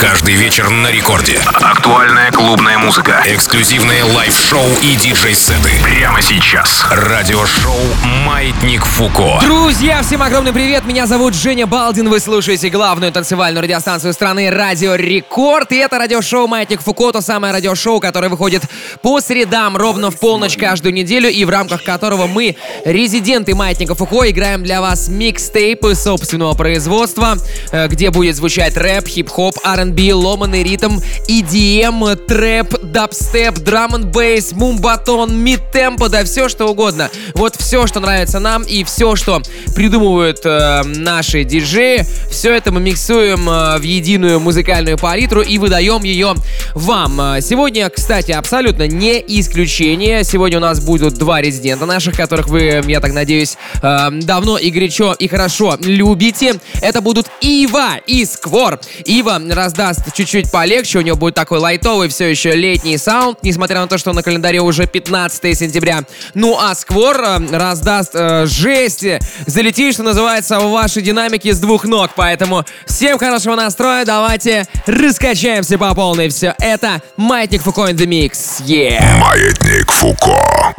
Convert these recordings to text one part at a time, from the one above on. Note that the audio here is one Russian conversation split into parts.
Каждый вечер на рекорде. Актуальная клубная музыка. Эксклюзивные лайв-шоу и диджей-сеты. Прямо сейчас. Радиошоу «Маятник Фуко». Друзья, всем огромный привет. Меня зовут Женя Балдин. Вы слушаете главную танцевальную радиостанцию страны «Радио Рекорд». И это радиошоу «Маятник Фуко», то самое радиошоу, которое выходит по средам ровно в полночь каждую неделю и в рамках которого мы, резиденты «Маятника Фуко», играем для вас микстейпы собственного производства, э, где будет звучать рэп, хип-хоп, R&B, ломаный ритм, EDM, трэп, дабстеп, драм н бейс, мумбатон, мид-темпо, да все что угодно. Вот все, что нравится нам и все, что придумывают э, наши диджеи, все это мы миксуем э, в единую музыкальную палитру и выдаем ее вам. Э, сегодня, кстати, абсолютно не исключение. Сегодня у нас будут два резидента наших, которых вы, я так надеюсь, э, давно и горячо и хорошо любите. Это будут Ива и Сквор. Ива раздаст чуть-чуть полегче, у него будет такой лайтовый все еще летний саунд, несмотря на то, что на календаре уже 15 сентября. Ну а Сквор э, раздаст э, жесть, залетит, что называется, в ваши динамики с двух ног. Поэтому всем хорошего настроя, давайте раскачаемся по полной. Все это Маятник Фуко in the Mix. Yeah! Маятник Фуко.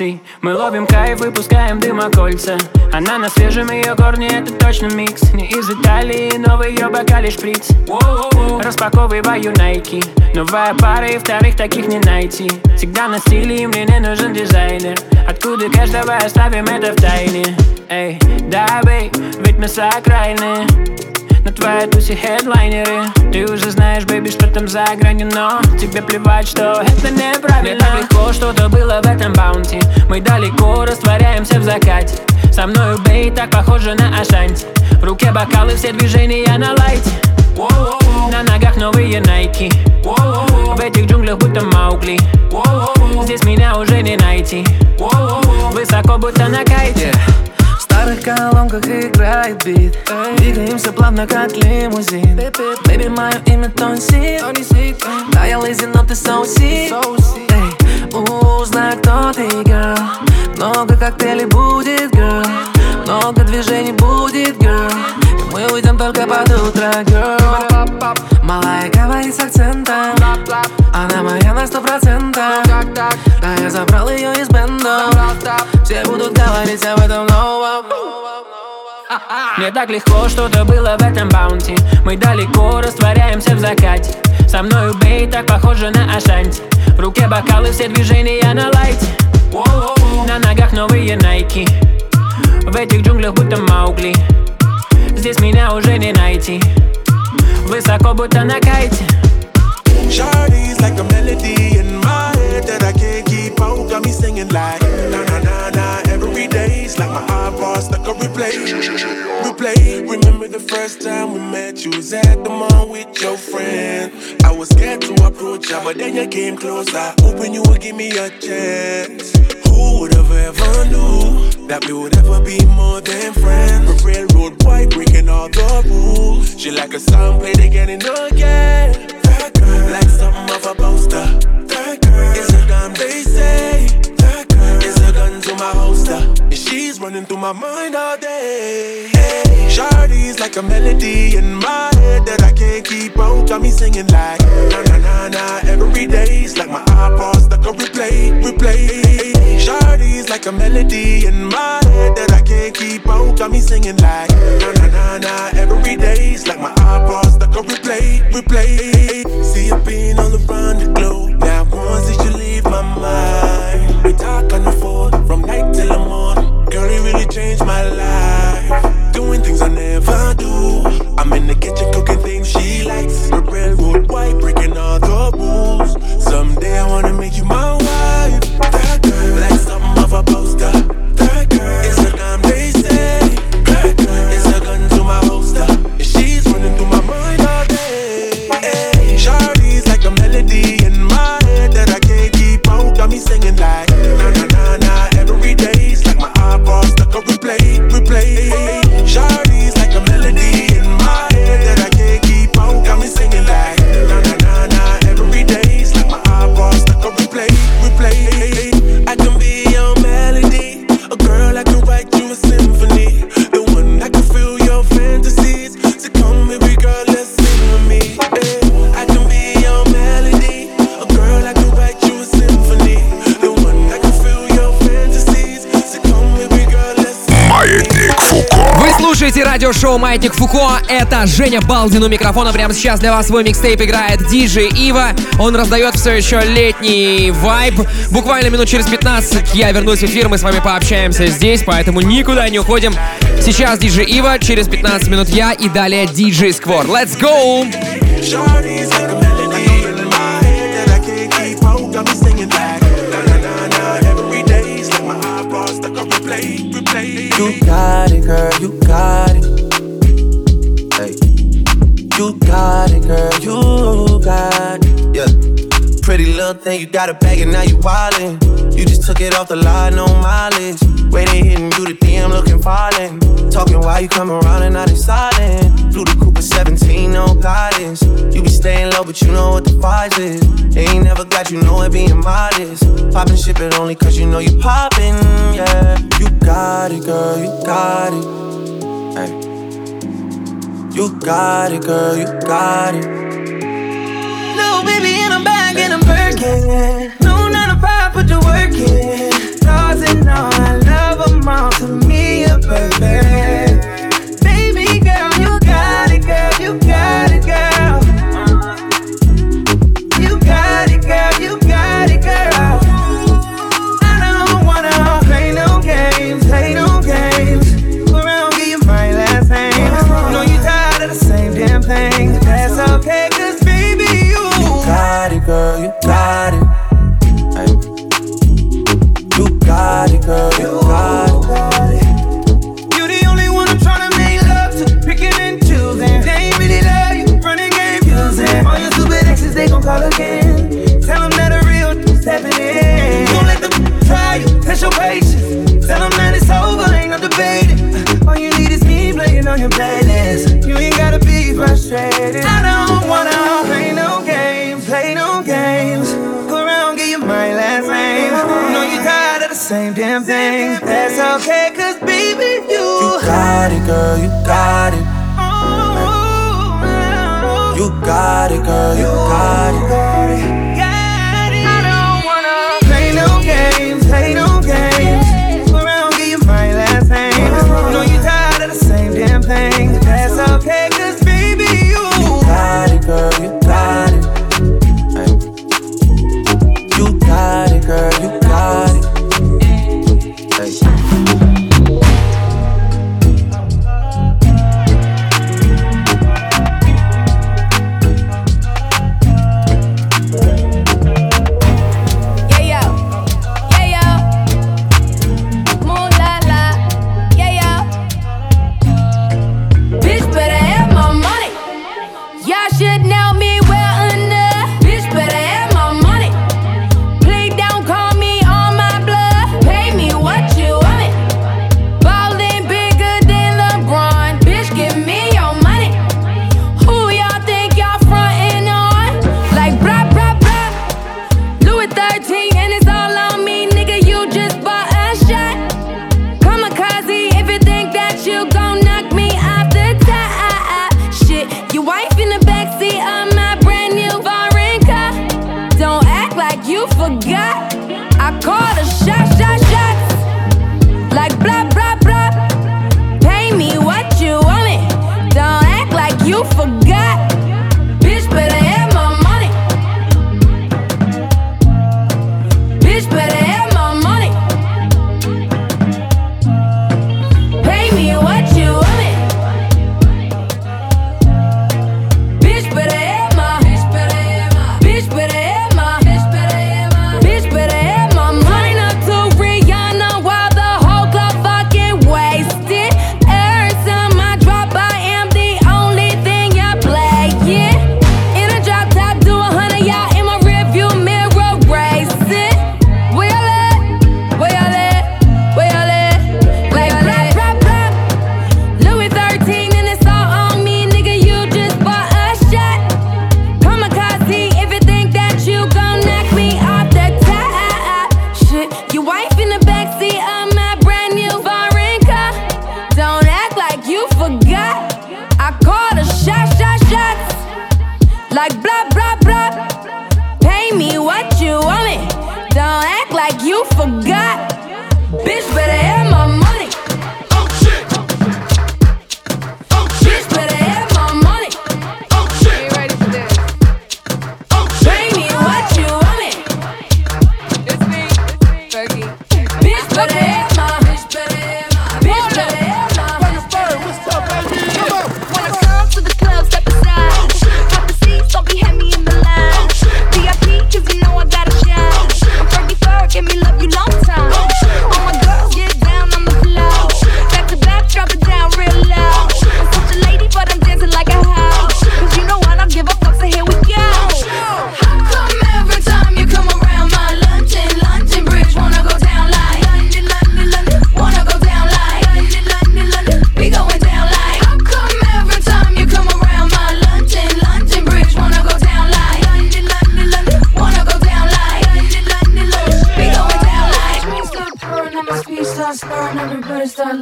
эмоций Мы ловим кайф, выпускаем дымокольца Она на свежем, ее корни это точно микс. Не из Италии, но в ее бокале шприц. Распаковываю Nike Новая пара и вторых таких не найти. Всегда на стиле и мне не нужен дизайнер. Откуда каждого оставим это в тайне? Эй, да, бей, ведь мы сакральные. На твоей тусе хедлайнеры. Ты уже знаешь, бэйби, что там за гранью, но Тебе плевать, что это неправильно. Мне так легко, что-то было в этом баунти. Мы далеко растворяемся в закате. Со мною, бей, так похоже на Ашанти. В руке бокалы, все движения на лайте. На ногах новые найки. В этих джунглях будто Маугли. Здесь меня уже не найти. Высоко будто на кайте белых колонках играет бит. Двигаемся плавно, как лимузин. Baby, мое имя Тонси. Да, я лэйзи, но ты соуси. Узнай, кто ты, girl. Много коктейлей будет, girl. Много движений будет, girl. И мы уйдем только под утро, girl. Малая говорит с акцентом. Она моя на сто процентов я забрал ее из бенда. Все будут говорить об этом новом. Мне так легко что-то было в этом баунти. Мы далеко растворяемся в закате. Со мною бей так похоже на Ашанти. В руке бокалы, все движения на лайте. На ногах новые найки. В этих джунглях будто Маугли. Здесь меня уже не найти. Высоко будто на кайте. Shawty's like a melody in my head that I can't keep. Got me singing like na na na na every day. It's like my iPod stuck on replay, replay. Remember the first time we met? You was at the mall with your friend. I was scared to approach ya, but then you came closer, hoping you would give me a chance. Who would have ever knew that we would ever be more than friends? A railroad boy breaking all the rules. She like a song played again and again. My mind all day. Hey, Shawty's like a melody in my head that I can't keep out. Got me singing like na na na na every day. It's like my iPod stuck on replay, replay. Shawty's like a melody in my head that I can't keep out. Got me singing like na na na na every day. It's like my iPod stuck on replay, replay. See you being all around the globe. Now once did you leave my mind? We talk on the phone from night till the morning. Girl, you really changed my life. Doing things I never do. I'm in the kitchen cooking things she likes. A railroad white breaking all the rules. Someday I wanna make you my wife. That girl, радиошоу Маятник Фуко. Это Женя Балдин у микрофона. Прямо сейчас для вас свой микстейп играет диджей Ива. Он раздает все еще летний вайб. Буквально минут через 15 я вернусь в эфир, мы с вами пообщаемся здесь, поэтому никуда не уходим. Сейчас диджей Ива, через 15 минут я и далее диджей Сквор. Let's go! Shawty's like little thing, you got a bag and now you wildin'. You just took it off the line, no mileage. Waiting, hitting you the DM, looking falling. Talking why you come around and now they silent. Flew the Cooper 17, no guidance. You be staying low, but you know what the price is. Ain't never got you know it being modest. Poppin' ship it only cause you know you poppin', yeah. You got it, girl, you got it. Hey. You got it, girl, you got it. No. Stars and all, I all. Me. Baby girl, you got it, girl, you got it, girl. You got it, girl, you got it, girl. your patience. Tell them that it's over, ain't no debating. All you need is me playing on your playlist. You ain't gotta be frustrated. I don't wanna play no games, play no games. Go around, get your my last name. Know you tired of the same damn thing. That's okay, cause baby, you. You got it, girl, you got it. Oh, oh, oh. You got it, girl, you got it.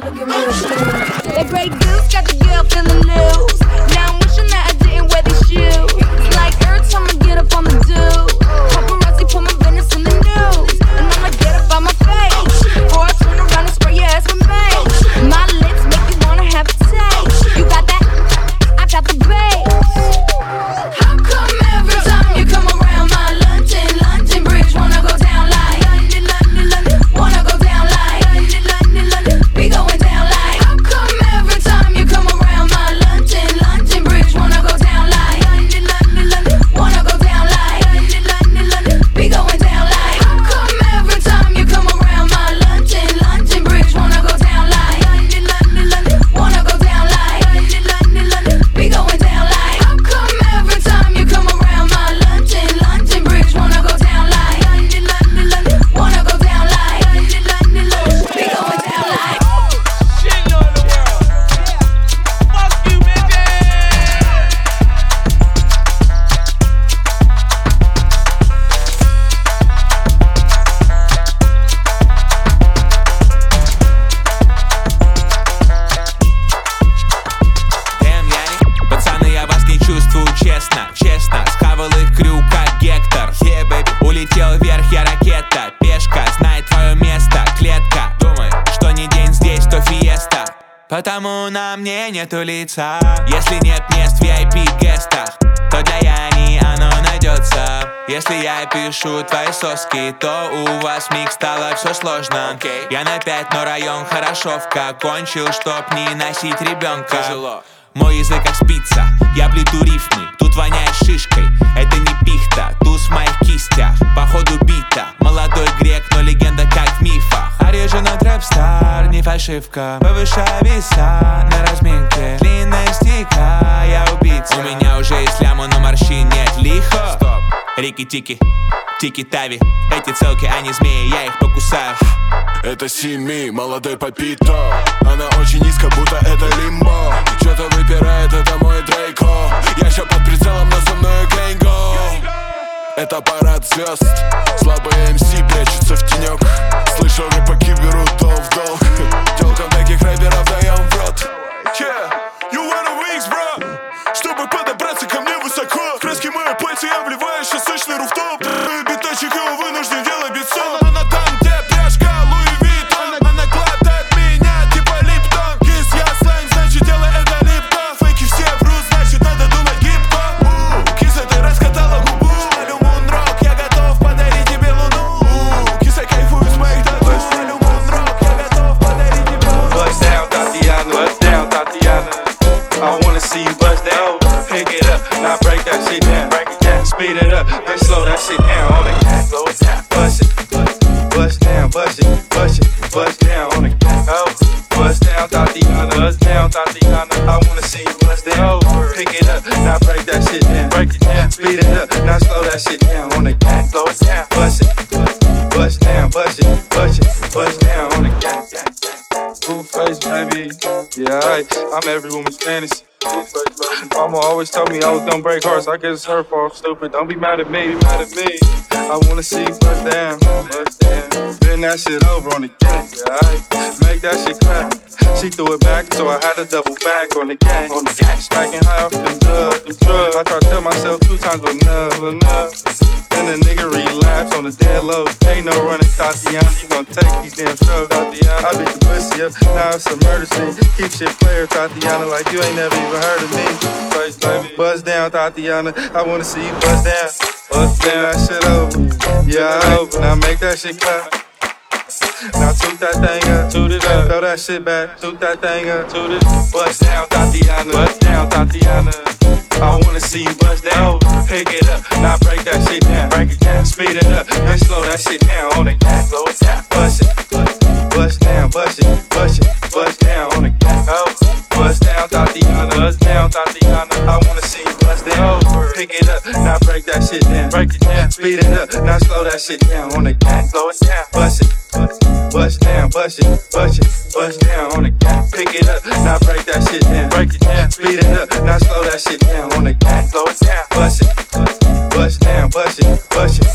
argument. Хорошовка Кончил, чтоб не носить ребенка. Тяжело. Мой язык как спица, я плету рифмы Тут воняет шишкой, это не пихта Туз в моих кистях, походу бита. Молодой грек, но легенда как в мифах. Оригинал трэп-стар, не фальшивка. Повышаю веса на разминке. Длинная стика, я убийца. У меня уже есть ляма, но морщин нет. Лихо, стоп, рики-тики Тики-тави, эти целки, они змеи, я их покусаю. Это Сими, молодой попито Она очень низко, будто это лимбо. Что-то выпирает, это мой Дрейко. Я еще под прицелом, но со мной Гленго Это парад звезд Слабые МС прячутся в тенек Слышу, рэпаки берут дол в дол Телкам таких рэперов даем в рот. Yeah, you wanna wings, bro? Чтобы подобраться ко мне высоко. Краски пальцы я вливаю сейчас сочный руфтоп Speed it up, then slow that shit down. On the gas, slow it down. Bust it, bust down, bust it, bust it, bust down on the gas. Oh, bust down, Tatiana. Bust down, Tatiana. I wanna see you bust down. Oh, Pick it up, now break that shit down. Break it down. Speed it up, now slow that shit down. On the gas, slow it down. Bust it, bust down, bust it, bust it, bust down on the gas. Blue face, baby. Yeah, I'm every woman's fantasy. Mama always told me I was gonna break hearts. I guess it's her fault. Stupid. Don't be mad at me. Be mad at me. I wanna see bust down, bust down. Bend that shit over on the gang. Make that shit clap. She threw it back, so I had to double back on the gang. On the gang. Smacking high off the drugs, the drugs. I tried to tell myself two times, but enough, enough. And the nigga relapse on the dead low. Ain't no running, Tatiana. You gon' take these damn drugs, Tatiana. I beat the pussy up, now it's a murder scene. Keep shit player, Tatiana, like you ain't never even heard of me. Buzz down, Tatiana. I wanna see you buzz down. Buzz down, that shit over. Yeah, I over. Now make that shit clap. Now toot that thing up, toot it up, throw that shit back, toot that thing up, toot it. Bust down, Tatiana, bust down, Tatiana. I wanna see you bust down, pick it up, now break that shit down, break it down, speed it up, and slow that shit down. On the gas, slow it down, bust it, bust down, bust it, bust it, bust down. On the bust down, Tatiana, bust down, Tatiana. I wanna see you bust down, pick it up, now break that shit down, break it down, speed it up, now slow that shit down. On the gas, slow it down, bust it. Bust down, bust it, bust it, bust down. On the gas. Pick it up, now break that shit down. Break it down, speed it up, now slow that shit down. On the gas. Slow it down, bust it, bust down, bust it, bust it.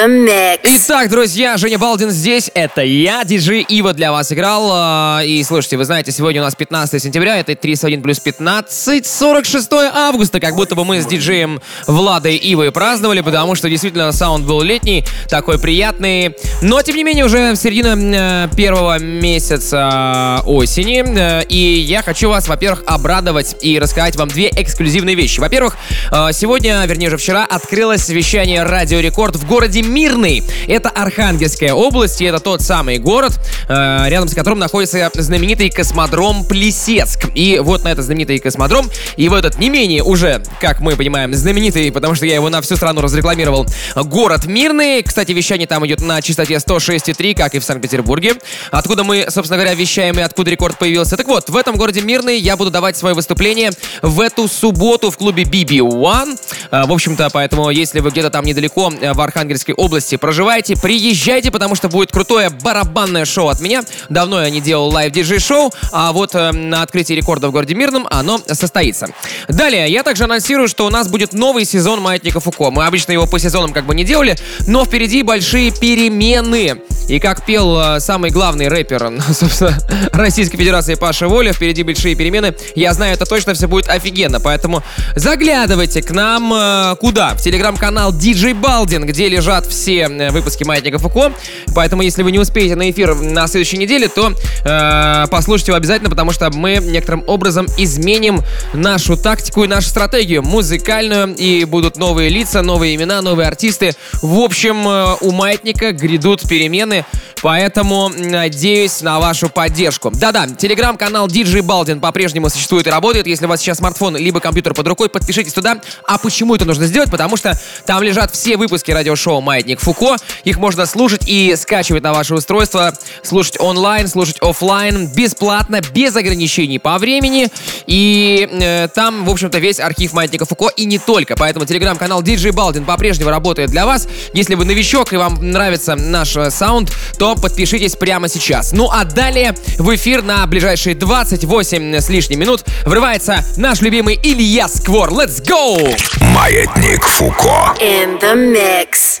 The mix. Итак, друзья, Женя Балдин здесь. Это я, диджей Ива для вас играл. А, И слушайте, вы знаете, сегодня у нас 15 сентября, это 31 плюс 15, 46 августа. Как будто бы мы с диджеем Владой Ивой праздновали, потому что действительно саунд был летний, такой приятный. Но, тем не менее, уже середина э, первого месяца осени. э, И я хочу вас, во-первых, обрадовать и рассказать вам две эксклюзивные вещи. Во-первых, э, сегодня, вернее, уже вчера открылось вещание Радио Рекорд в городе Мирный. Это Архангельская область, и это тот самый город, э, рядом с которым находится знаменитый космодром Плесецк. И вот на этот знаменитый космодром, и в этот не менее уже, как мы понимаем, знаменитый, потому что я его на всю страну разрекламировал, город Мирный. Кстати, вещание там идет на частоте 106,3, как и в Санкт-Петербурге. Откуда мы, собственно говоря, вещаем и откуда рекорд появился. Так вот, в этом городе Мирный я буду давать свое выступление в эту субботу в клубе BB1. А, В общем-то, поэтому, если вы где-то там недалеко э, в Архангельской области проживаете, приезжайте, потому что будет крутое барабанное шоу от меня. Давно я не делал лайв-диджей-шоу, а вот э, на открытии рекорда в городе Мирном оно состоится. Далее, я также анонсирую, что у нас будет новый сезон Маятника Фуко. Мы обычно его по сезонам как бы не делали, но впереди большие перемены. И как пел э, самый главный рэпер, собственно, Российской Федерации Паша Воля, впереди большие перемены. Я знаю, это точно все будет офигенно, поэтому заглядывайте к нам э, куда? В телеграм-канал DJ Балдин, где лежат все э, выпуски Маятника Фуко. Поэтому, если вы не успеете на эфир на следующей неделе, то э, послушайте его обязательно, потому что мы некоторым образом изменим нашу тактику и нашу стратегию музыкальную, и будут новые лица, новые имена, новые артисты. В общем, э, у Маятника грядут перемены, поэтому надеюсь на вашу поддержку. Да-да, телеграм-канал DJ Балдин по-прежнему существует и работает. Если у вас сейчас смартфон либо компьютер под рукой, подпишитесь туда. А почему это нужно сделать? Потому что там лежат все выпуски радиошоу «Маятник Фуко». Их можно слушать и скачивать на ваше устройство, слушать онлайн, слушать офлайн, бесплатно, без ограничений по времени. И э, там, в общем-то, весь архив «Маятника Фуко» и не только. Поэтому телеграм-канал DJ Балдин по-прежнему работает для вас. Если вы новичок и вам нравится наш э, саунд, то подпишитесь прямо сейчас. Ну а далее в эфир на ближайшие 28 с лишним минут врывается наш любимый Илья Сквор. Let's go! Маятник Фуко. In the mix.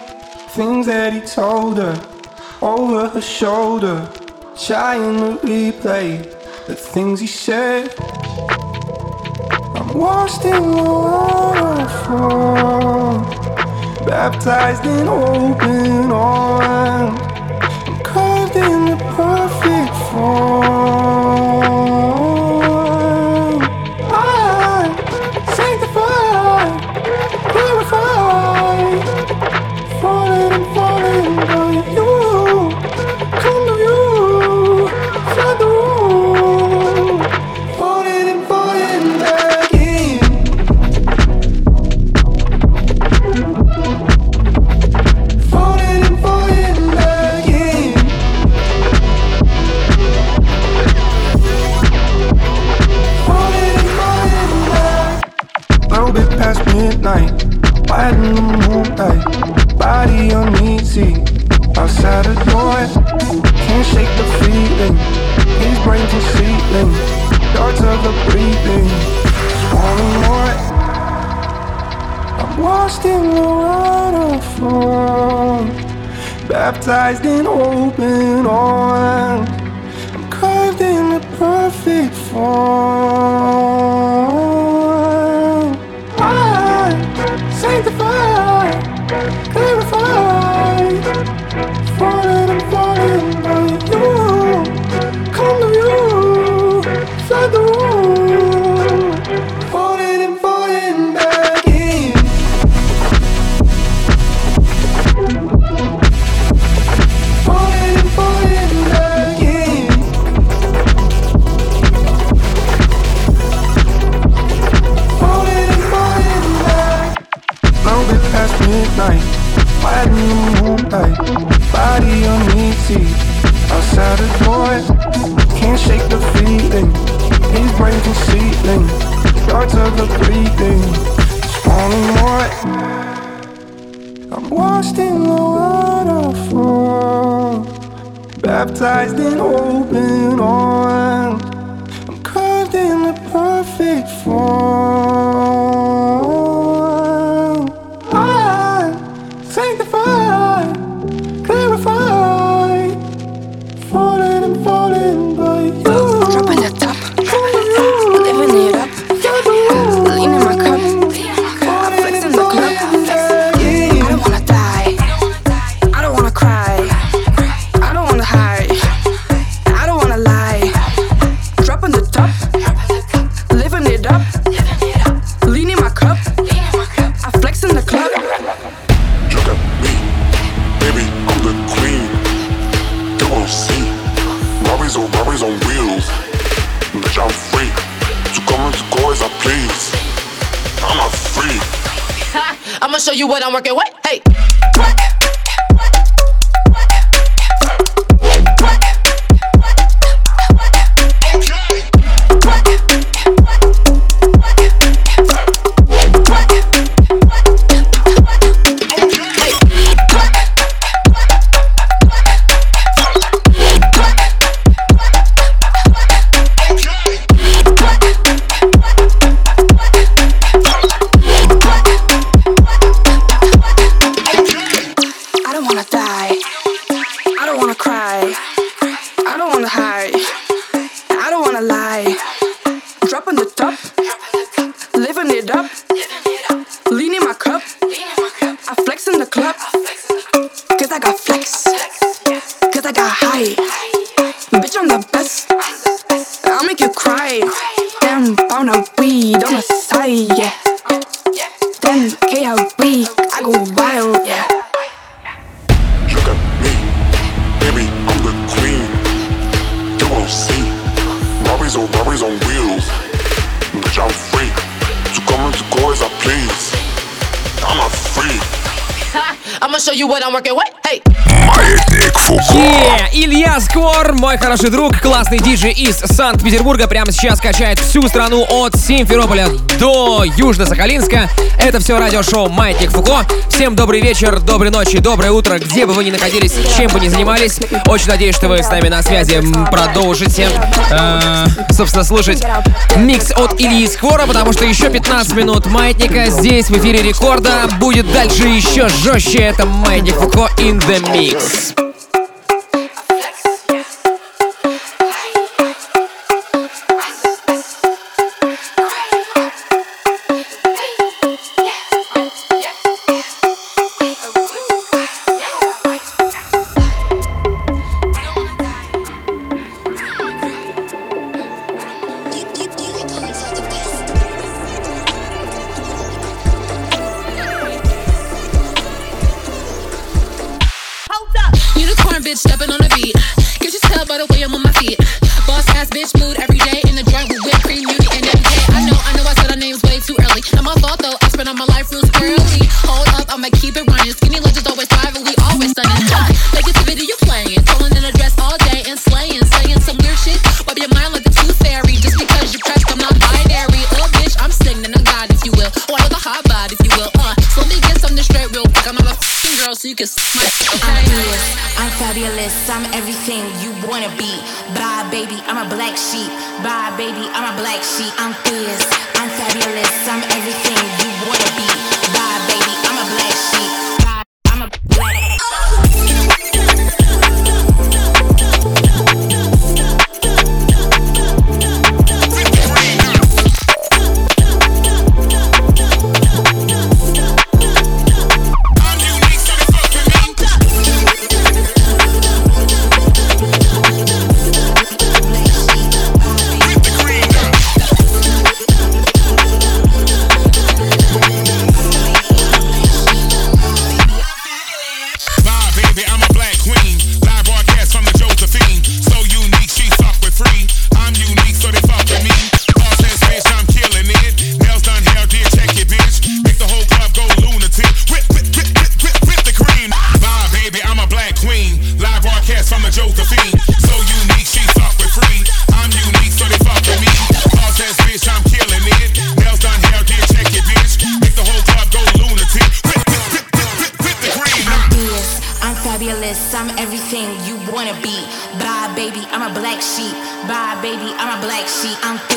things that he told her over her shoulder, trying to replay the things he said. I'm washed in waterfall, baptized in open arms, I'm in the perfect form. of a feeling, of the breathing. Just wanting more. I'm lost in the waterfall, baptized in open oil. I'm carved in the perfect form. Классный диджей из Санкт-Петербурга прямо сейчас качает всю страну от Симферополя до Южно-Сахалинска. Это все радиошоу «Маятник Фуко». Всем добрый вечер, доброй ночи, доброе утро, где бы вы ни находились, чем бы ни занимались. Очень надеюсь, что вы с нами на связи продолжите, э, собственно, слушать микс от Ильи Сквора, потому что еще 15 минут «Маятника» здесь в эфире рекорда. Будет дальше еще жестче. Это «Маятник Фуко» in the mix. I'm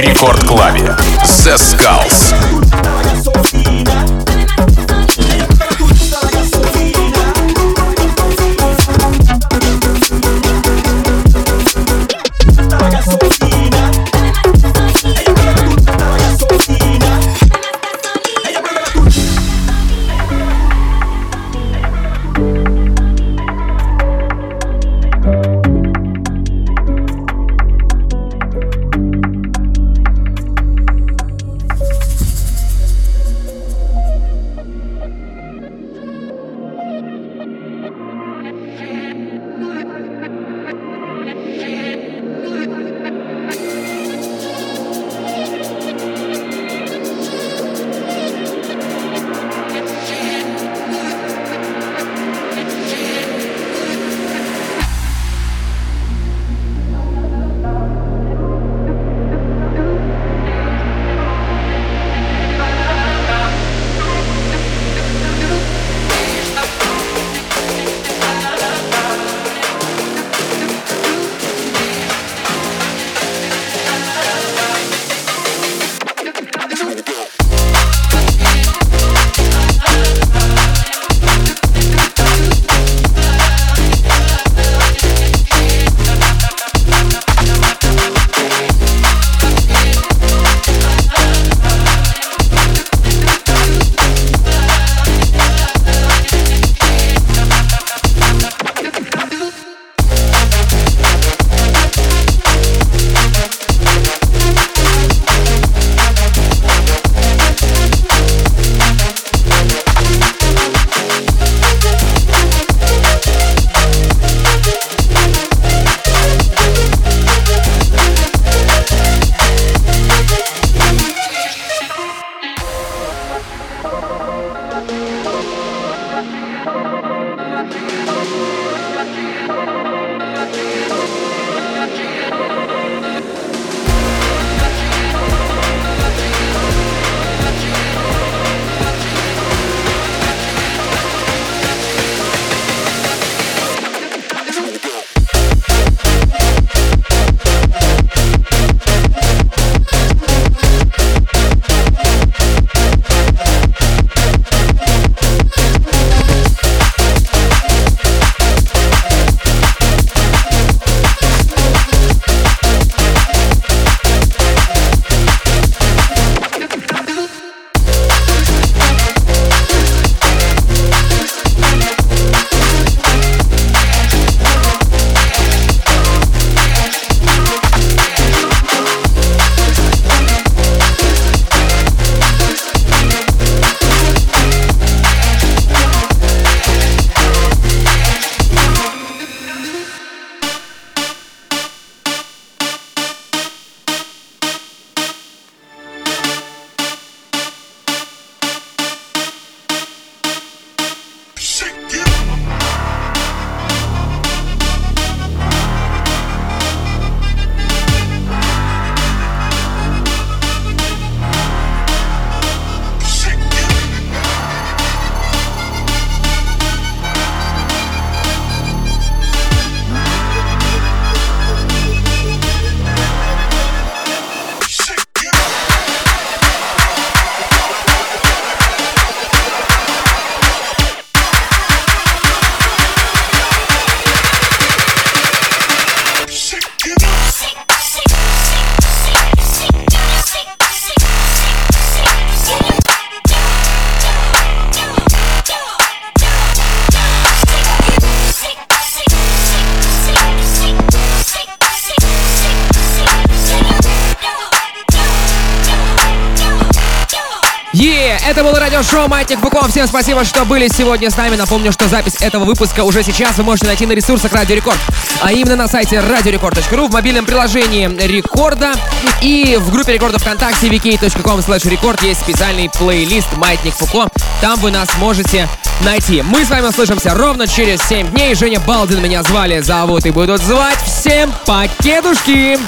в Рекорд Клабе. The Skulls. Маятник Фуко. Всем спасибо, что были сегодня с нами. Напомню, что запись этого выпуска уже сейчас вы можете найти на ресурсах Радио Рекорд, а именно на сайте radiorecord.ru, в мобильном приложении Рекорда и в группе Рекорда ВКонтакте vk.com slash есть специальный плейлист Маятник Фуко. Там вы нас можете найти. Мы с вами услышимся ровно через 7 дней. Женя Балдин меня звали, зовут и будут звать. Всем покедушки!